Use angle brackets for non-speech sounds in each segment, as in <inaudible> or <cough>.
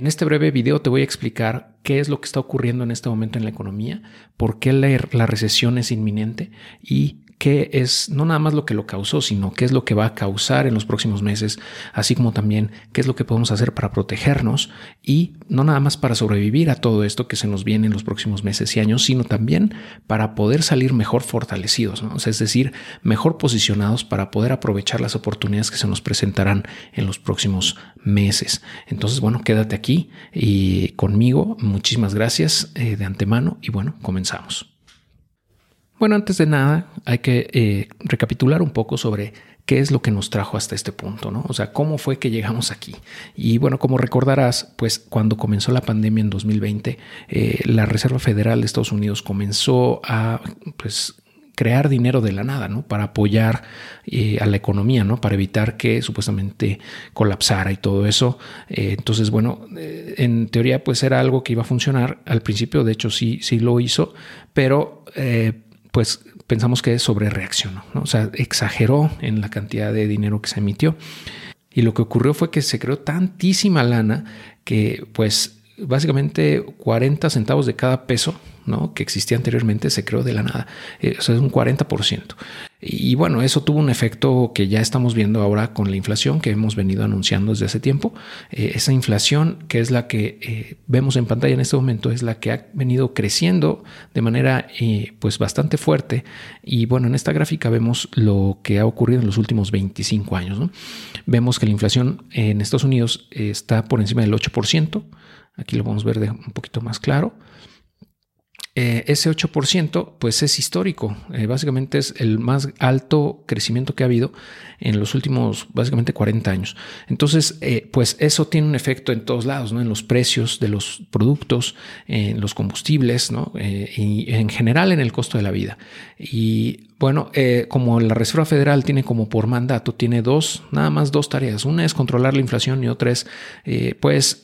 En este breve video te voy a explicar qué es lo que está ocurriendo en este momento en la economía, por qué la, recesión es inminente y qué es no nada más lo que lo causó, sino qué es lo que va a causar en los próximos meses, así como también qué es lo que podemos hacer para protegernos y no nada más para sobrevivir a todo esto que se nos viene en los próximos meses y años, sino también para poder salir mejor fortalecidos, es decir, mejor posicionados para poder aprovechar las oportunidades que se nos presentarán en los próximos meses. Entonces, bueno, quédate aquí y conmigo. Muchísimas gracias eh, de antemano y bueno, comenzamos. Bueno, antes de nada, hay que eh, recapitular un poco sobre qué es lo que nos trajo hasta este punto, ¿no? O sea, cómo fue que llegamos aquí. Y bueno, como recordarás, pues cuando comenzó la pandemia en 2020, eh, la Reserva Federal de Estados Unidos comenzó a, pues, crear dinero de la nada, ¿no? Para apoyar eh, a la economía, ¿no? Para evitar que supuestamente colapsara y todo eso. entonces, bueno, en teoría, pues era algo que iba a funcionar. Al principio, de hecho, sí, sí lo hizo, pero pues pensamos que sobre reaccionó, ¿no? o sea, exageró en la cantidad de dinero que se emitió. Y lo que ocurrió fue que se creó tantísima lana que pues básicamente 40 centavos de cada peso ¿no? que existía anteriormente se creó de la nada. Eh, o sea, es un 40%. Y bueno, eso tuvo un efecto que ya estamos viendo ahora con la inflación que hemos venido anunciando desde hace tiempo. Eh, esa inflación, que es la que eh, vemos en pantalla en este momento, es la que ha venido creciendo de manera pues bastante fuerte. Y bueno, en esta gráfica vemos lo que ha ocurrido en los últimos 25 años. Vemos que la inflación en Estados Unidos está por encima del 8%. Aquí lo vamos a ver de un poquito más claro. Eh, ese 8% pues es histórico. Eh, básicamente es el más alto crecimiento que ha habido en los últimos básicamente 40 años. Entonces, eh, pues eso tiene un efecto en todos lados, ¿no? En los precios de los productos, en los combustibles, ¿no? y en general en el costo de la vida. Y bueno, como la Reserva Federal tiene como por mandato, tiene dos, nada más dos tareas. Una es controlar la inflación y otra es, pues,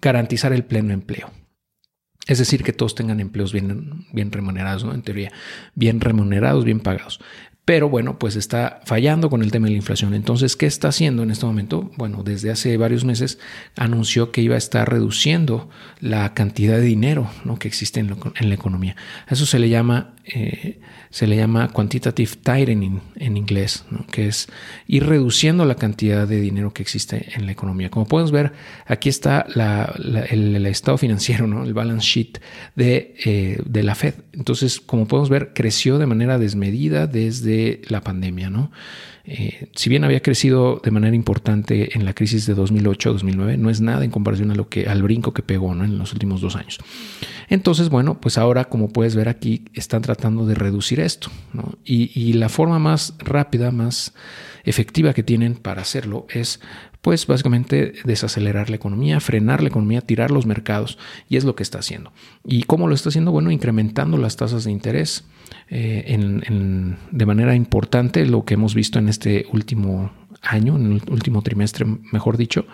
garantizar el pleno empleo. Es decir, que todos tengan empleos bien, remunerados, ¿no? En teoría, bien remunerados, bien pagados. Pero bueno, pues está fallando con el tema de la inflación. Entonces, ¿qué está haciendo en este momento? Bueno, desde hace varios meses anunció que iba a estar reduciendo la cantidad de dinero ¿no? que existe en, la economía. eso se le llama eh, se le llama quantitative tightening en inglés, que es ir reduciendo la cantidad de dinero que existe en la economía. Como podemos ver, aquí está el, estado financiero, ¿no? el balance sheet eh, de, la Fed. Entonces, como podemos ver, creció de manera desmedida desde la pandemia. ¿no? Eh, si bien había crecido de manera importante en la crisis de 2008-2009, no es nada en comparación a lo que, al brinco que pegó en los últimos dos años. Entonces, bueno, pues ahora, como puedes ver aquí, están tratando de reducir esto. Y, la forma más rápida, más efectiva que tienen para hacerlo es pues básicamente desacelerar la economía, frenar la economía, tirar los mercados, y es lo que está haciendo. ¿Y cómo lo está haciendo? Bueno, incrementando las tasas de interés eh, de manera importante, lo que hemos visto en este último año, en el último trimestre, mejor dicho.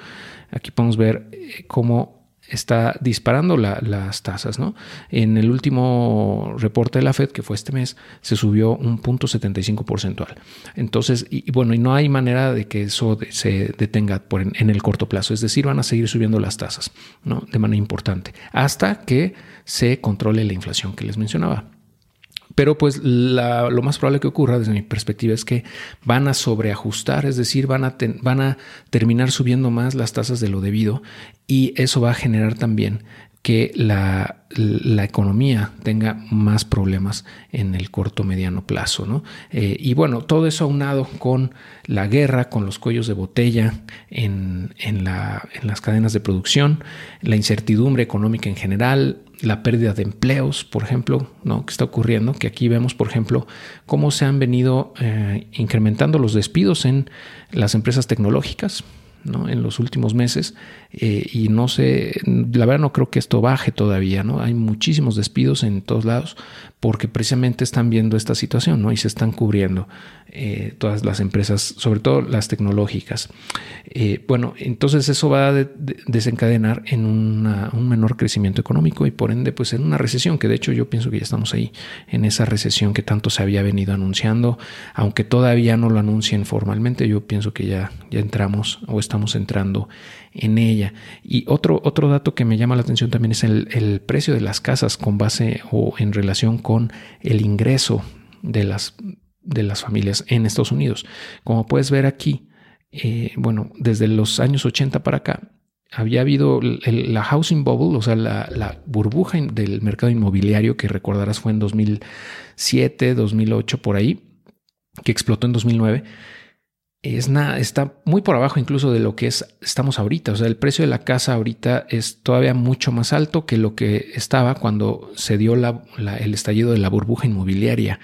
Aquí podemos ver eh, cómo está disparando las tasas. ¿no? En el último reporte de la Fed, que fue este mes, se subió un punto 75 porcentual. Entonces, y, bueno, y no hay manera de que eso se detenga por en, el corto plazo. Es decir, van a seguir subiendo las tasas ¿no? de manera importante hasta que se controle la inflación que les mencionaba. Pero pues lo más probable que ocurra desde mi perspectiva es que van a sobreajustar, es decir, van a, van a terminar subiendo más las tasas de lo debido y eso va a generar también que la, la, economía tenga más problemas en el corto mediano plazo. ¿no? Eh, y bueno, todo eso aunado con la guerra, con los cuellos de botella en, en, la, en las cadenas de producción, la incertidumbre económica en general, la pérdida de empleos, por ejemplo, ¿no? que está ocurriendo, que aquí vemos, por ejemplo, cómo se han venido eh, incrementando los despidos en las empresas tecnológicas. En los últimos meses eh, y no sé, la verdad no creo que esto baje todavía, ¿no? Hay muchísimos despidos en todos lados porque precisamente están viendo esta situación, ¿no? Y se están cubriendo eh, todas las empresas, sobre todo las tecnológicas. Eh, bueno, entonces eso va a desencadenar en un menor crecimiento económico y por ende, pues en una recesión, que de hecho yo pienso que ya estamos ahí, en esa recesión que tanto se había venido anunciando, aunque todavía no lo anuncien formalmente, yo pienso que ya, ya entramos o estamos entrando en ella. Y otro, otro dato que me llama la atención también es el, precio de las casas con base o en relación con el ingreso de las, de las familias en Estados Unidos. Como puedes ver aquí, eh, bueno, desde los años 80 para acá, había habido la housing bubble, o sea, la, burbuja del mercado inmobiliario que recordarás fue en 2007, 2008, por ahí, que explotó en 2009. Es nada, está muy por abajo incluso de lo que es, estamos ahorita. O sea, el precio de la casa ahorita es todavía mucho más alto que lo que estaba cuando se dio el estallido de la burbuja inmobiliaria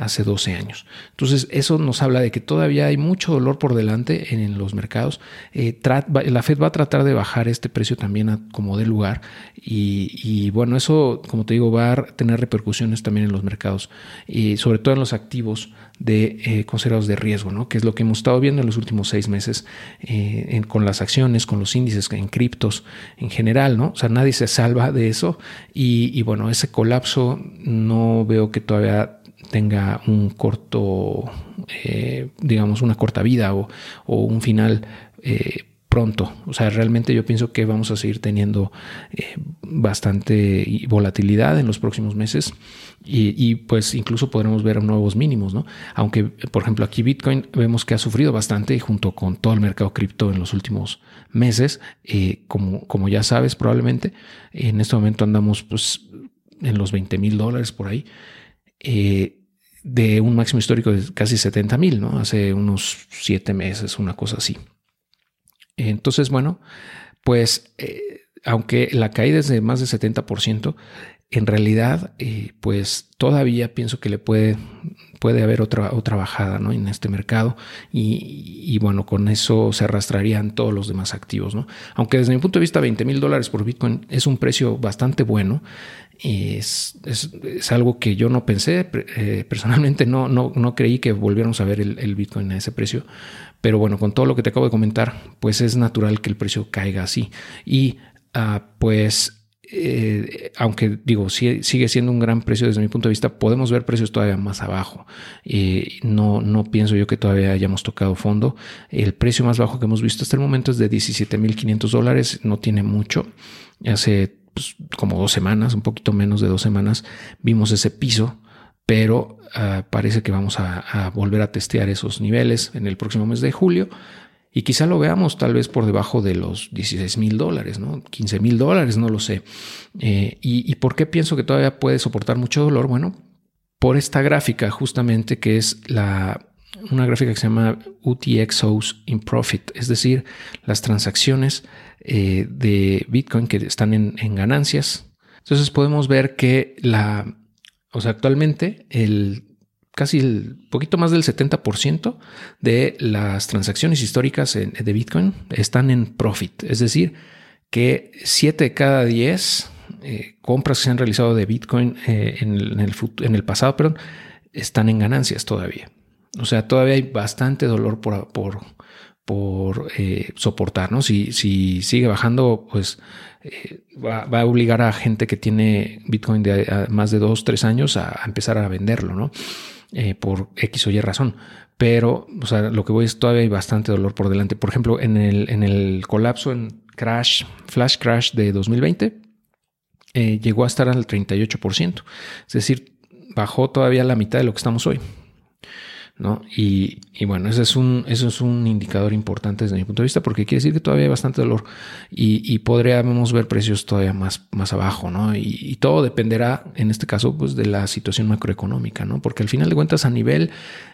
hace 12 años. Entonces, eso nos habla de que todavía hay mucho dolor por delante en, los mercados. Eh, la Fed va a tratar de bajar este precio también como de lugar y, bueno, eso, como te digo, va a tener repercusiones también en los mercados y sobre todo en los activos de eh, considerados de riesgo, ¿no? que es lo que hemos estado viendo en los últimos seis meses eh, con las acciones, con los índices, en criptos en general, ¿no? O sea, nadie se salva de eso y bueno, ese colapso no veo que todavía tenga un corto, eh, digamos, una corta vida o, un final eh, pronto. O sea, realmente yo pienso que vamos a seguir teniendo eh, bastante volatilidad en los próximos meses y, pues incluso podremos ver nuevos mínimos, ¿no? Aunque, por ejemplo, aquí Bitcoin vemos que ha sufrido bastante junto con todo el mercado cripto en los últimos meses. como, como ya sabes, probablemente en este momento andamos pues en los 20 mil dólares por ahí. De un máximo histórico de casi 70 mil, ¿no? Hace unos siete meses, una cosa así. Entonces, bueno, pues eh, aunque la caída es de más de 70%, en realidad, eh, pues todavía pienso que le puede, puede haber otra, otra bajada ¿no? en este mercado y, bueno, con eso se arrastrarían todos los demás activos. ¿no? Aunque desde mi punto de vista 20 mil dólares por Bitcoin es un precio bastante bueno, es, es, algo que yo no pensé, eh, personalmente no, no, no, creí que volviéramos a ver el, Bitcoin a ese precio, pero bueno, con todo lo que te acabo de comentar, pues es natural que el precio caiga así. Y uh, pues eh, aunque digo, sigue siendo un gran precio desde mi punto de vista, podemos ver precios todavía más abajo. Eh, no, no pienso yo que todavía hayamos tocado fondo. El precio más bajo que hemos visto hasta el momento es de 17.500 dólares, no tiene mucho. Hace pues, como dos semanas, un poquito menos de dos semanas, vimos ese piso pero ah, parece que vamos a, volver a testear esos niveles en el próximo mes de julio y quizá lo veamos tal vez por debajo de los 16 mil dólares, ¿no? 15 mil dólares, no lo sé. Eh, y, por qué pienso que todavía puede soportar mucho dolor? Bueno, por esta gráfica justamente que es la, una gráfica que se llama UTXOs in Profit, es decir, las transacciones eh, de Bitcoin que están en, en ganancias. Entonces podemos ver que la, o sea, actualmente el casi el poquito más del 70% de las transacciones históricas de Bitcoin están en profit. Es decir, que 7 de cada 10 eh, compras que se han realizado de Bitcoin eh, en, el, en, el, pasado, perdón, están en ganancias todavía. O sea, todavía hay bastante dolor por, por, eh, soportar, ¿no? Si, si, sigue bajando, pues va, a obligar a gente que tiene Bitcoin de más de 2, 3 años a, a empezar a venderlo, ¿no? Eh, por X o Y razón. Pero, o sea, lo que voy es todavía hay bastante dolor por delante. Por ejemplo, en el, en el colapso, en crash, flash crash de 2020, eh, llegó a estar al 38%. Es decir, bajó todavía la mitad de lo que estamos hoy. ¿No? Y, bueno, ese es, un, eso es un indicador importante desde mi punto de vista porque quiere decir que todavía hay bastante dolor y, podríamos ver precios todavía más, más abajo, ¿no? Y, todo dependerá, en este caso, pues de la situación macroeconómica, ¿no? Porque al final de cuentas, a nivel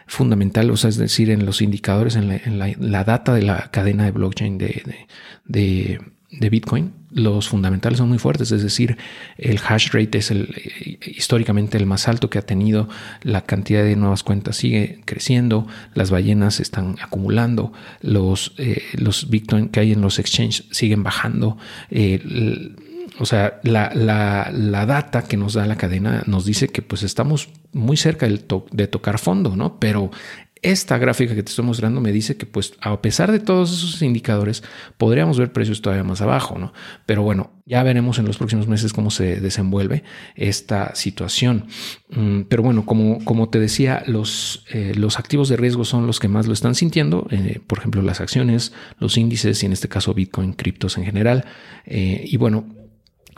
fundamental, o sea, es decir, en los indicadores, en la, data de la cadena de blockchain de, de Bitcoin, los fundamentales son muy fuertes, es decir, el hash rate es el, históricamente el más alto que ha tenido, la cantidad de nuevas cuentas sigue creciendo, las ballenas están acumulando, los, eh, los Bitcoin que hay en los exchanges siguen bajando. Eh, o sea, la, la, data que nos da la cadena nos dice que pues estamos muy cerca de tocar fondo, ¿no? Pero esta gráfica que te estoy mostrando me dice que pues a pesar de todos esos indicadores podríamos ver precios todavía más abajo, ¿no? Pero bueno, ya veremos en los próximos meses cómo se desenvuelve esta situación. Mm, pero bueno, como, como te decía, los, eh, los activos de riesgo son los que más lo están sintiendo, eh, por ejemplo las acciones, los índices y en este caso Bitcoin, criptos en general. Eh, y bueno,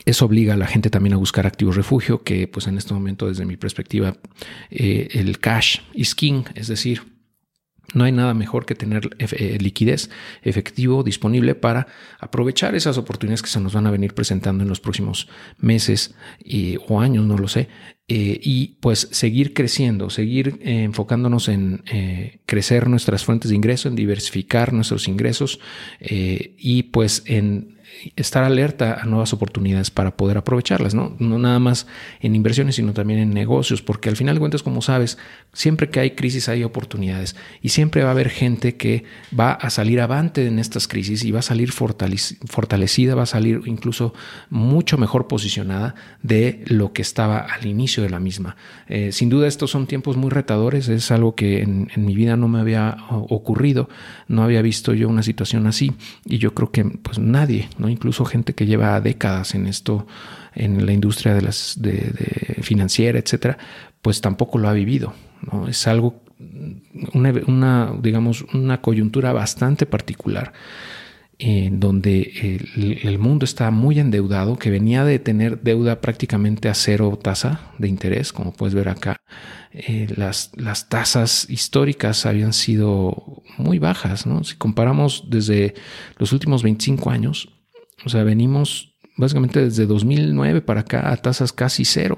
eso obliga a la gente también a buscar activos refugio, que pues en este momento desde mi perspectiva eh, el cash is king, es decir, no hay nada mejor que tener eh, liquidez efectivo disponible para aprovechar esas oportunidades que se nos van a venir presentando en los próximos meses o años, no lo sé, eh, y pues seguir creciendo, seguir enfocándonos en crecer nuestras fuentes de ingreso, en diversificar nuestros ingresos y pues en estar alerta a nuevas oportunidades para poder aprovecharlas, ¿no? No nada más en inversiones, sino también en negocios, porque al final de cuentas, como sabes, siempre que hay crisis hay oportunidades y siempre va a haber gente que va a salir avante en estas crisis y va a salir fortalecida, va a salir incluso mucho mejor posicionada de lo que estaba al inicio de la misma. Eh, sin duda, estos son tiempos muy retadores, es algo que en, en mi vida no me había ocurrido, no había visto yo una situación así y yo creo que pues nadie, ¿no? Incluso gente que lleva décadas en esto, en la industria de las financiera, etcétera, pues tampoco lo ha vivido. Es algo, una, digamos, una coyuntura bastante particular en donde el, mundo está muy endeudado, que venía de tener deuda prácticamente a cero tasa de interés, como puedes ver acá. Eh, las, las tasas históricas habían sido muy bajas, ¿no? Si comparamos desde los últimos 25 años, o sea, venimos básicamente desde 2009 para acá a tasas casi cero.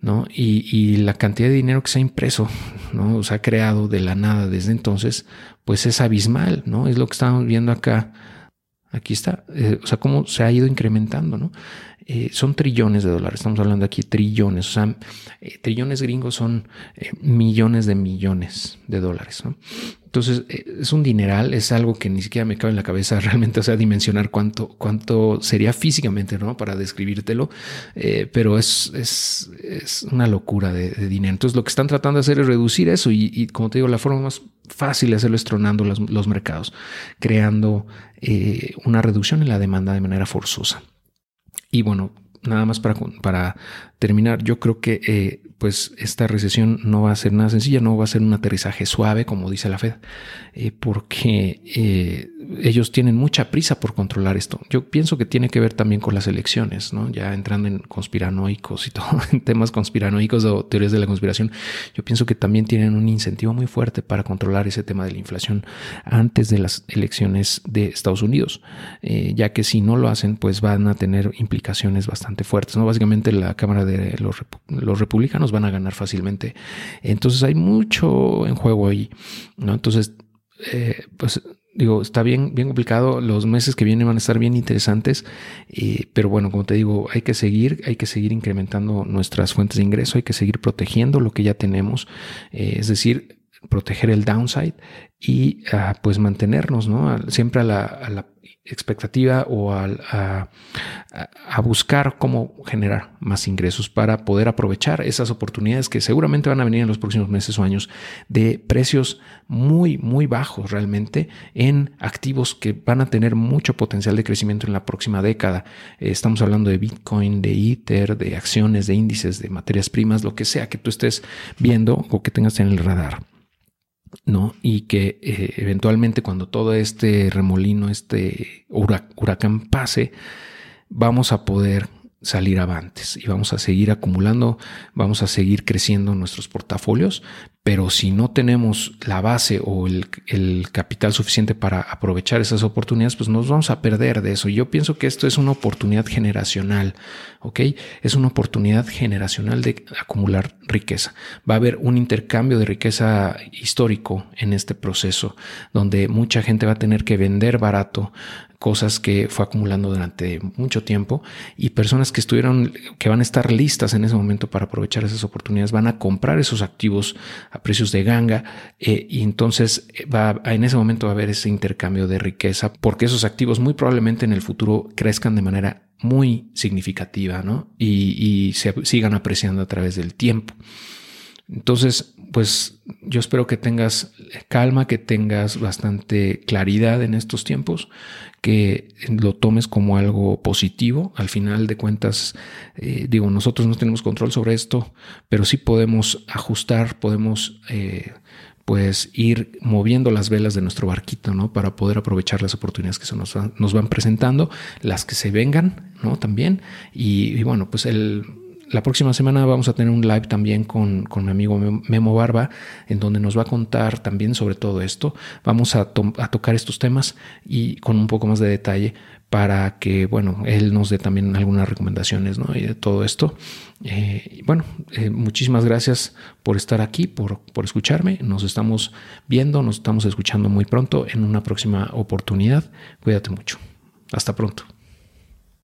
¿no? Y, la cantidad de dinero que se ha impreso, ¿no? se ha creado de la nada desde entonces, pues es abismal, ¿no? Es lo que estamos viendo acá. Aquí está, eh, o sea, cómo se ha ido incrementando, ¿no? Eh, son trillones de dólares, estamos hablando aquí trillones, o sea, eh, trillones gringos son millones de millones de dólares, ¿no? Entonces, eh, es un dineral, es algo que ni siquiera me cabe en la cabeza <laughs> realmente, o sea, dimensionar cuánto, cuánto sería físicamente, ¿no? Para describírtelo, eh, pero es, es, es, una locura de, dinero. Entonces, lo que están tratando de hacer es reducir eso y, como te digo, la forma más fácil de hacerlo es tronando los, los mercados, creando eh, una reducción en la demanda de manera forzosa. Y bueno, nada más para, para terminar, yo creo que pues esta recesión no va a ser nada sencilla, no va a ser un aterrizaje suave, como dice la Fed, eh, porque eh, ellos tienen mucha prisa por controlar esto. Yo pienso que tiene que ver también con las elecciones, ¿no? Ya entrando en conspiranoicos y todo, <laughs> en temas conspiranoicos o teorías de la conspiración, yo pienso que también tienen un incentivo muy fuerte para controlar ese tema de la inflación antes de las elecciones de Estados Unidos, eh, ya que si no lo hacen, pues van a tener implicaciones bastante fuertes, ¿no? Básicamente la Cámara de los, republicanos van a ganar fácilmente. Entonces hay mucho en juego ahí, ¿no? Entonces, eh, pues digo, está bien, bien complicado. Los meses que vienen van a estar bien interesantes. pero bueno, como te digo, hay que seguir, hay que seguir incrementando nuestras fuentes de ingreso, hay que seguir protegiendo lo que ya tenemos. Eh, es decir, proteger el downside y ah, pues mantenernos, ¿no? Siempre a la expectativa o a, buscar cómo generar más ingresos para poder aprovechar esas oportunidades que seguramente van a venir en los próximos meses o años de precios muy, muy bajos realmente en activos que van a tener mucho potencial de crecimiento en la próxima década. Eh, estamos hablando de Bitcoin, de Ether, de acciones, de índices, de materias primas, lo que sea que tú estés viendo o que tengas en el radar. ¿No? Y que eh, eventualmente cuando todo este remolino, este huracán pase, vamos a poder salir avantes y vamos a seguir acumulando, vamos a seguir creciendo nuestros portafolios, pero si no tenemos la base o el, capital suficiente para aprovechar esas oportunidades, pues nos vamos a perder de eso. Yo pienso que esto es una oportunidad generacional, ¿ok? Es una oportunidad generacional de acumular riqueza. Va a haber un intercambio de riqueza histórico en este proceso, donde mucha gente va a tener que vender barato cosas que fue acumulando durante mucho tiempo y personas que estuvieron, que van a estar listas en ese momento para aprovechar esas oportunidades, van a comprar esos activos a precios de ganga eh, y entonces eh, va, en ese momento va a haber ese intercambio de riqueza porque esos activos muy probablemente en el futuro crezcan de manera muy significativa ¿no? y, y se sigan apreciando a través del tiempo. Entonces, pues yo espero que tengas calma, que tengas bastante claridad en estos tiempos, que lo tomes como algo positivo. Al final de cuentas, eh, digo, nosotros no tenemos control sobre esto, pero sí podemos ajustar, podemos... Eh, pues ir moviendo las velas de nuestro barquito, ¿no? Para poder aprovechar las oportunidades que se nos, nos van presentando, las que se vengan, ¿no? También. y bueno, pues el, la próxima semana vamos a tener un live también con, mi amigo Memo Barba, en donde nos va a contar también sobre todo esto. Vamos a, tocar estos temas y con un poco más de detalle para que, bueno, él nos dé también algunas recomendaciones, ¿no? Y de todo esto. Eh, bueno, eh, muchísimas gracias por estar aquí, por, por escucharme. Nos estamos viendo, nos estamos escuchando muy pronto en una próxima oportunidad. Cuídate mucho. Hasta pronto.